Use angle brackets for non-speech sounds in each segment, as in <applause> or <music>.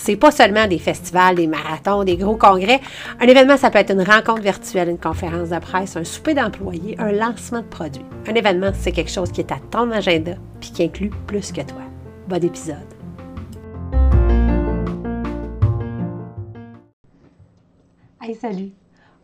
C'est pas seulement des festivals, des marathons, des gros congrès. Un événement, ça peut être une rencontre virtuelle, une conférence de presse, un souper d'employés, un lancement de produits. Un événement, c'est quelque chose qui est à ton agenda puis qui inclut plus que toi. Bon épisode. Hey, salut!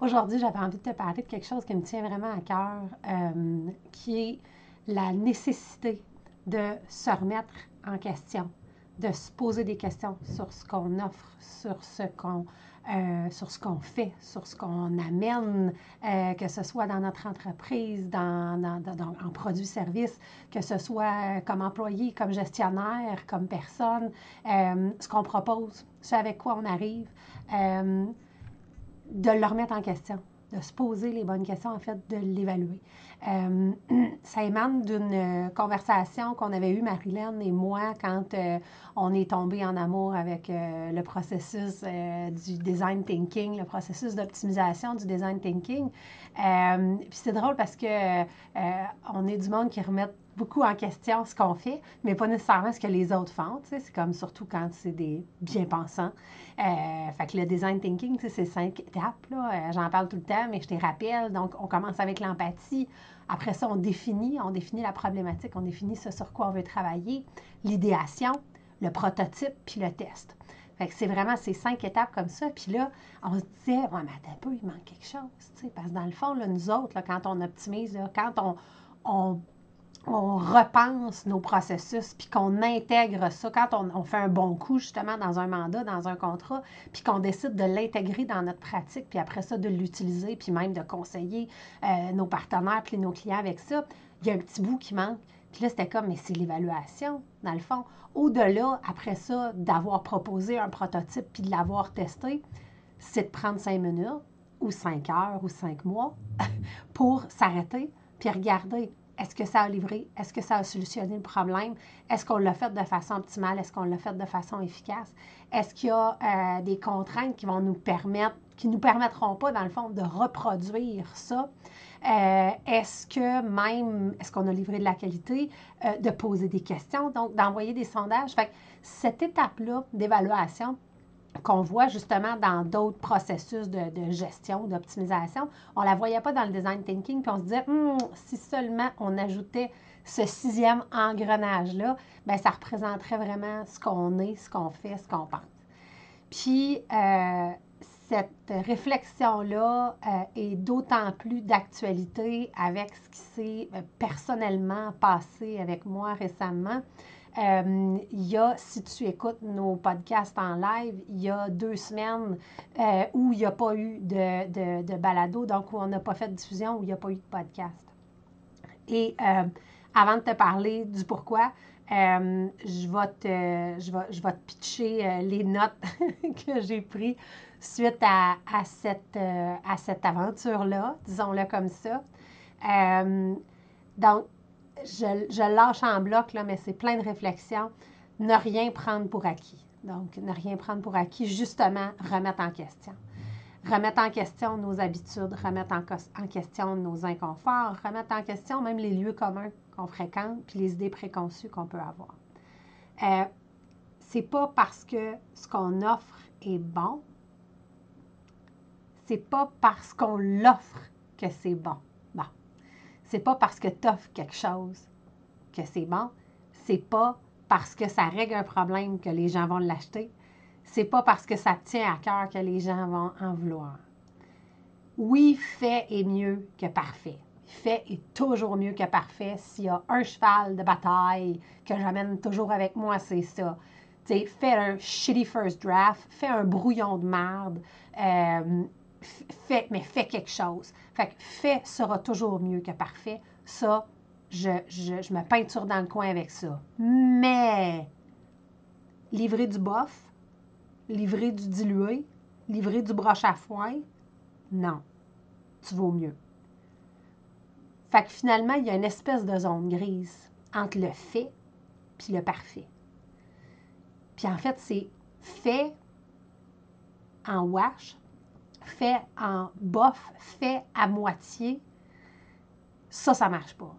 Aujourd'hui, j'avais envie de te parler de quelque chose qui me tient vraiment à cœur, euh, qui est la nécessité de se remettre en question, de se poser des questions sur ce qu'on offre, sur ce qu'on euh, sur ce qu'on fait, sur ce qu'on amène, euh, que ce soit dans notre entreprise, dans, dans, en produits-services, que ce soit comme employé, comme gestionnaire, comme personne, ce qu'on propose, ce avec quoi on arrive de le remettre en question, de se poser les bonnes questions, en fait, de l'évaluer. Euh, <clears throat> ça émane d'une conversation qu'on avait eue, Marilyn et moi, quand euh, on est tombé en amour avec euh, le processus du design thinking, le processus d'optimisation du design thinking. Puis c'est drôle parce que on est du monde qui remet beaucoup en question ce qu'on fait, mais pas nécessairement ce que les autres font. C'est comme surtout quand c'est des bien-pensants. Euh, fait que le design thinking, c'est cinq étapes. Euh, j'en parle tout le temps, mais je te rappelle. Donc, on commence avec l'empathie. Après ça, on définit, on définit la problématique, on définit ce sur quoi on veut travailler, l'idéation, le prototype, puis le test. C'est vraiment ces cinq étapes comme ça. Puis là, on se disait, ouais, mais attends un peu, il manque quelque chose. Parce que dans le fond, là, nous autres, là, quand on optimise, quand on, on on repense nos processus, puis qu'on intègre ça quand on, fait un bon coup justement dans un mandat, dans un contrat, puis qu'on décide de l'intégrer dans notre pratique, puis après ça de l'utiliser, puis même de conseiller euh, nos partenaires, puis nos clients avec ça, il y a un petit bout qui manque. Puis là, c'était comme, mais c'est l'évaluation, dans le fond. Au-delà, après ça, d'avoir proposé un prototype, puis de l'avoir testé, c'est de prendre cinq minutes, ou cinq heures, ou cinq mois, <laughs> pour s'arrêter, puis regarder est-ce que ça a livré? Est-ce que ça a solutionné le problème? Est-ce qu'on l'a fait de façon optimale? Est-ce qu'on l'a fait de façon efficace? Est-ce qu'il y a euh, des contraintes qui vont nous permettre, qui ne nous permettront pas, dans le fond, de reproduire ça? Euh, est-ce que même, est-ce qu'on a livré de la qualité? Euh, de poser des questions, donc d'envoyer des sondages. Fait cette étape-là d'évaluation, qu'on voit justement dans d'autres processus de, gestion, d'optimisation. On ne la voyait pas dans le design thinking, puis on se disait, hum, si seulement on ajoutait ce sixième engrenage-là, bien, ça représenterait vraiment ce qu'on est, ce qu'on fait, ce qu'on pense. Puis, euh, cette réflexion-là euh, est d'autant plus d'actualité avec ce qui s'est euh, personnellement passé avec moi récemment. Euh, il y a, si tu écoutes nos podcasts en live, il y a deux semaines où il n'y a pas eu de, de, balado, donc où on n'a pas fait de diffusion, où il n'y a pas eu de podcast. Et avant de te parler du pourquoi, je, vais te, je, vais, je vais te pitcher les notes <laughs> que j'ai prises suite à, cette, à cette aventure-là, disons-le comme ça. donc, je, lâche en bloc, là, mais c'est plein de réflexions. Ne rien prendre pour acquis. Donc, ne rien prendre pour acquis, justement, remettre en question. Remettre en question nos habitudes, remettre en, question nos inconforts, remettre en question même les lieux communs qu'on fréquente, puis les idées préconçues qu'on peut avoir. Euh, c'est pas parce que ce qu'on offre est bon, c'est pas parce qu'on l'offre que c'est bon c'est pas parce que tu offres quelque chose que c'est bon. C'est pas parce que ça règle un problème que les gens vont l'acheter. C'est pas parce que ça tient à cœur que les gens vont en vouloir. Oui, fait est mieux que parfait. Fait est toujours mieux que parfait. S'il y a un cheval de bataille que j'amène toujours avec moi, c'est ça. sais, fais un shitty first draft, fais un brouillon de merde, euh, mais fais quelque chose. Fait fait sera toujours mieux que parfait. Ça, je, je, me peinture dans le coin avec ça. Mais livrer du bof, livrer du dilué, livrer du broche à foin, non. Tu vaux mieux. Fait que finalement, il y a une espèce de zone grise entre le fait puis le parfait. Puis en fait, c'est fait en wash, fait en bof, fait à moitié. Ça, ça marche pas.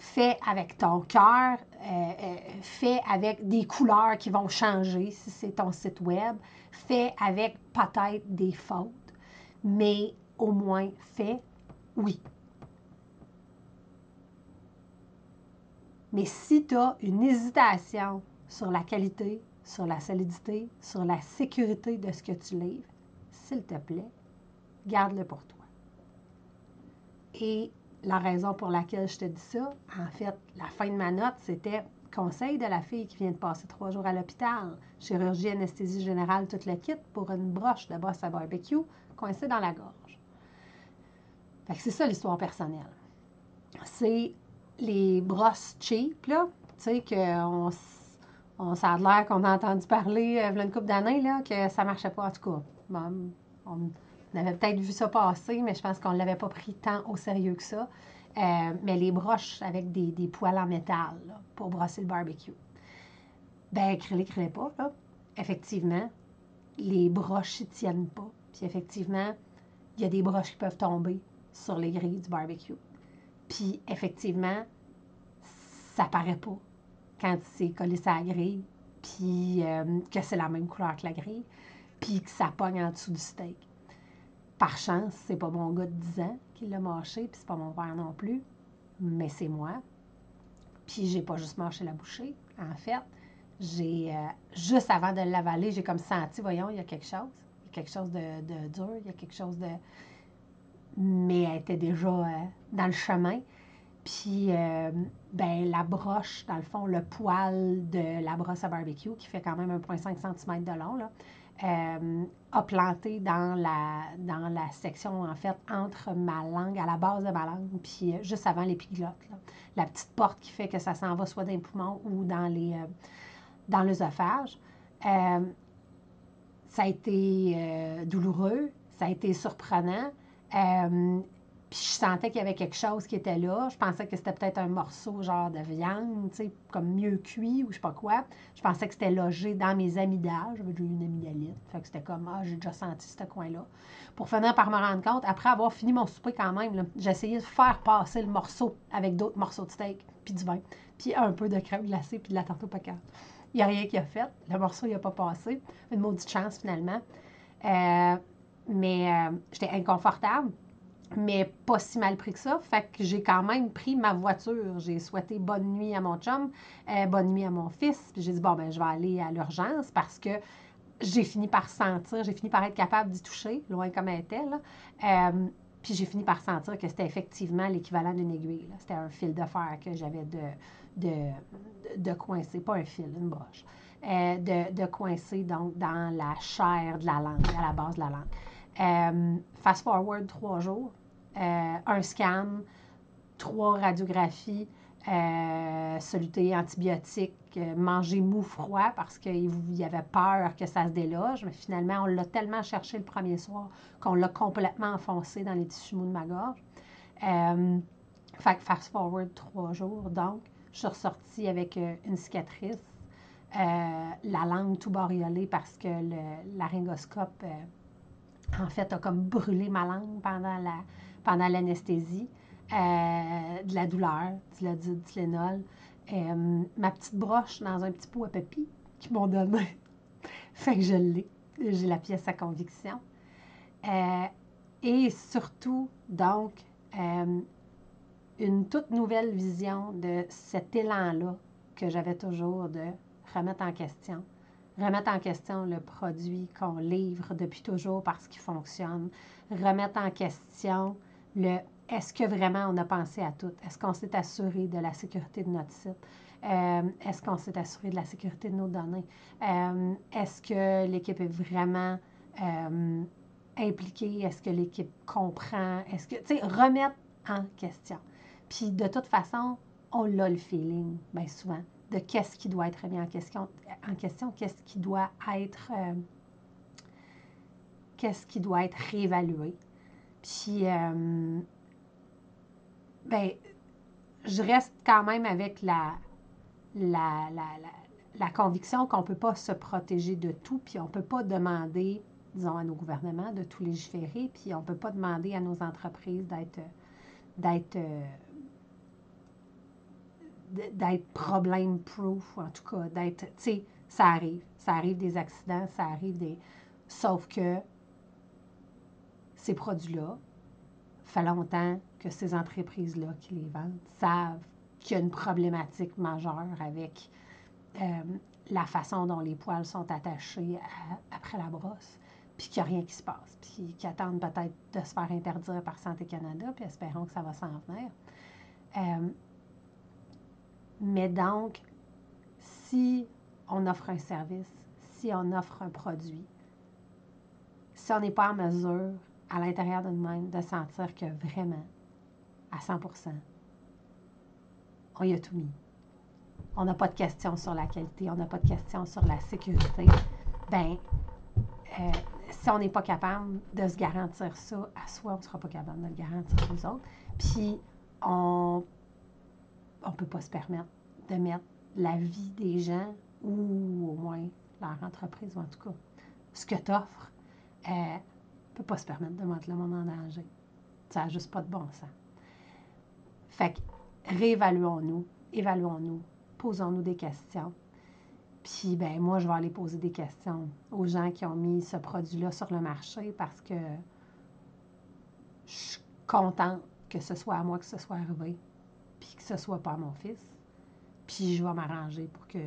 Fait avec ton cœur, euh, euh, fait avec des couleurs qui vont changer si c'est ton site web, fait avec peut-être des fautes, mais au moins fait, oui. Mais si tu as une hésitation sur la qualité, sur la solidité, sur la sécurité de ce que tu livres, s'il te plaît, garde-le pour toi. Et la raison pour laquelle je te dis ça, en fait, la fin de ma note, c'était conseil de la fille qui vient de passer trois jours à l'hôpital, chirurgie, anesthésie générale, tout le kit pour une broche de brosse à barbecue coincée dans la gorge. Fait que c'est ça l'histoire personnelle. C'est les brosses cheap, là, tu sais, qu'on on, a l'air qu'on a entendu parler euh, il y a une couple d'années, là, que ça marchait pas, en tout cas. on, avait peut-être vu ça passer, mais je pense qu'on ne l'avait pas pris tant au sérieux que ça. Euh, mais les broches avec des, des poils en métal pour brosser le barbecue. Ben, acrylique, pas, là. Effectivement, les broches ne tiennent pas. Puis effectivement, il y a des broches qui peuvent tomber sur les grilles du barbecue. Puis effectivement, ça paraît pas quand c'est collé sur la grille, puis euh, que c'est la même couleur que la grille, puis que ça pogne en dessous du steak. Par chance, c'est pas mon gars de 10 ans qui l'a mâché, puis c'est pas mon père non plus, mais c'est moi. Puis j'ai pas juste mâché la bouchée. En fait, j'ai euh, juste avant de l'avaler, j'ai comme senti, voyons, il y a quelque chose. Il y a quelque chose de, de dur, il y a quelque chose de. Mais elle était déjà euh, dans le chemin. Puis, euh, ben, la broche, dans le fond, le poil de la brosse à barbecue, qui fait quand même 1,5 cm de long, là, euh, a planté dans la, dans la section, en fait, entre ma langue, à la base de ma langue, puis euh, juste avant l'épiglotte. La petite porte qui fait que ça s'en va soit dans les poumons ou dans les dans l'œsophage. ça a été douloureux, ça a été surprenant. Puis je sentais qu'il y avait quelque chose qui était là. Je pensais que c'était peut-être un morceau genre de viande, tu sais, comme mieux cuit ou je sais pas quoi. Je pensais que c'était logé dans mes amygdales. J'avais déjà eu une amygdalite. Fait que c'était comme, ah, j'ai déjà senti ce coin-là. Pour finir par me rendre compte, après avoir fini mon souper quand même, essayé de faire passer le morceau avec d'autres morceaux de steak, puis du vin, puis un peu de crème glacée, puis de la tarte au Il n'y a rien qui a fait. Le morceau, il n'a pas passé. Une maudite chance, finalement. Euh, mais euh, j'étais inconfortable mais pas si mal pris que ça. Fait que j'ai quand même pris ma voiture. J'ai souhaité bonne nuit à mon chum, euh, bonne nuit à mon fils. Puis j'ai dit, bon, ben je vais aller à l'urgence parce que j'ai fini par sentir, j'ai fini par être capable d'y toucher, loin comme elle était. Là. Euh, puis j'ai fini par sentir que c'était effectivement l'équivalent d'une aiguille. C'était un fil de fer que j'avais de, de, de coincer, pas un fil, une broche, euh, de, de coincer donc dans la chair de la langue, à la base de la langue. fast forward trois jours, un scan, trois radiographies, euh, soluté antibiotique, euh, manger mou froid parce qu'il y avait peur que ça se déloge. Mais finalement, on l'a tellement cherché le premier soir qu'on l'a complètement enfoncé dans les tissus mous de ma gorge. Euh, fait que fast forward trois jours, donc, je suis ressortie avec une cicatrice, la langue tout bariolée parce que le laryngoscope, en fait, a comme brûlé ma langue pendant la, pendant l'anesthésie, euh, de la douleur, du Tylenol, euh, ma petite broche dans un petit pot à papy qui m'ont donné. <laughs> fait que je l'ai. J'ai la pièce à conviction. Euh, et surtout, donc, une toute nouvelle vision de cet élan-là que j'avais toujours de remettre en question. Remettre en question le produit qu'on livre depuis toujours parce qu'il fonctionne. Remettre en question le est-ce que vraiment on a pensé à tout? Est-ce qu'on s'est assuré de la sécurité de notre site? Euh, est-ce qu'on s'est assuré de la sécurité de nos données? Euh, est-ce que l'équipe est vraiment euh, impliquée? Est-ce que l'équipe comprend? Est-ce que, tu sais, remettre en question. Puis de toute façon, on a le feeling, bien souvent, de qu'est-ce qui doit être remis en question, en question qu'est-ce qui doit être, qu'est-ce qui doit être réévalué. Puis, euh, ben, je reste quand même avec la, la, la, conviction qu'on ne peut pas se protéger de tout, puis on ne peut pas demander, disons, à nos gouvernements de tout légiférer, puis on ne peut pas demander à nos entreprises d'être d'être d'être problème-proof, en tout cas, d'être, tu sais, ça arrive. Ça arrive des accidents, ça arrive des... Sauf que ces produits-là, fait longtemps que ces entreprises-là qui les vendent savent qu'il y a une problématique majeure avec euh, la façon dont les poils sont attachés après la brosse, puis qu'il n'y a rien qui se passe, puis qu'ils attendent peut-être de se faire interdire par Santé Canada, puis espérons que ça va s'en venir. Euh, mais donc, si on offre un service, si on offre un produit, si on n'est pas en mesure à l'intérieur de nous-mêmes de sentir que vraiment, à 100 on y a tout mis. On n'a pas de questions sur la qualité, on n'a pas de questions sur la sécurité. Ben, euh, si on n'est pas capable de se garantir ça à soi, on ne sera pas capable de le garantir aux autres. Puis, on ne peut pas se permettre de mettre la vie des gens ou au moins leur entreprise, ou en tout cas, ce que tu offres, euh, pas se permettre de mettre le monde en danger. Ça n'a juste pas de bon sens. Fait que réévaluons-nous, évaluons-nous, posons-nous des questions. Puis, ben moi, je vais aller poser des questions aux gens qui ont mis ce produit-là sur le marché parce que je suis contente que ce soit à moi que ce soit arrivé, puis que ce soit pas à mon fils. Puis je vais m'arranger pour qu'il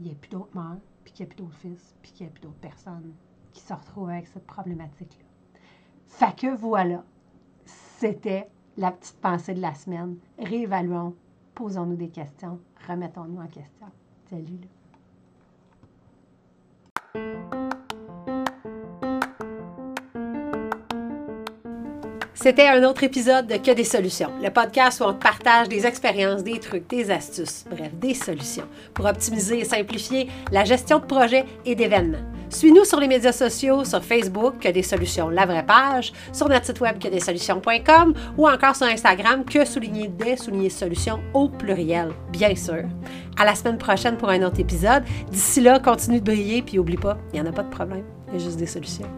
n'y ait plus d'autres mères, puis qu'il n'y ait plus d'autres fils, puis qu'il n'y ait plus d'autres personnes qui se retrouvent avec cette problématique-là. Fait que voilà, c'était la petite pensée de la semaine. Réévaluons, posons-nous des questions, remettons-nous en question. Salut. C'était un autre épisode de Que des solutions, le podcast où on partage des expériences, des trucs, des astuces, bref, des solutions pour optimiser et simplifier la gestion de projets et d'événements. Suis-nous sur les médias sociaux, sur Facebook, que des solutions, la vraie page, sur notre site web que des solutions.com ou encore sur Instagram, que souligner des souligner solutions au pluriel, bien sûr. À la semaine prochaine pour un autre épisode. D'ici là, continue de briller puis oublie pas, il n'y en a pas de problème, il y a juste des solutions.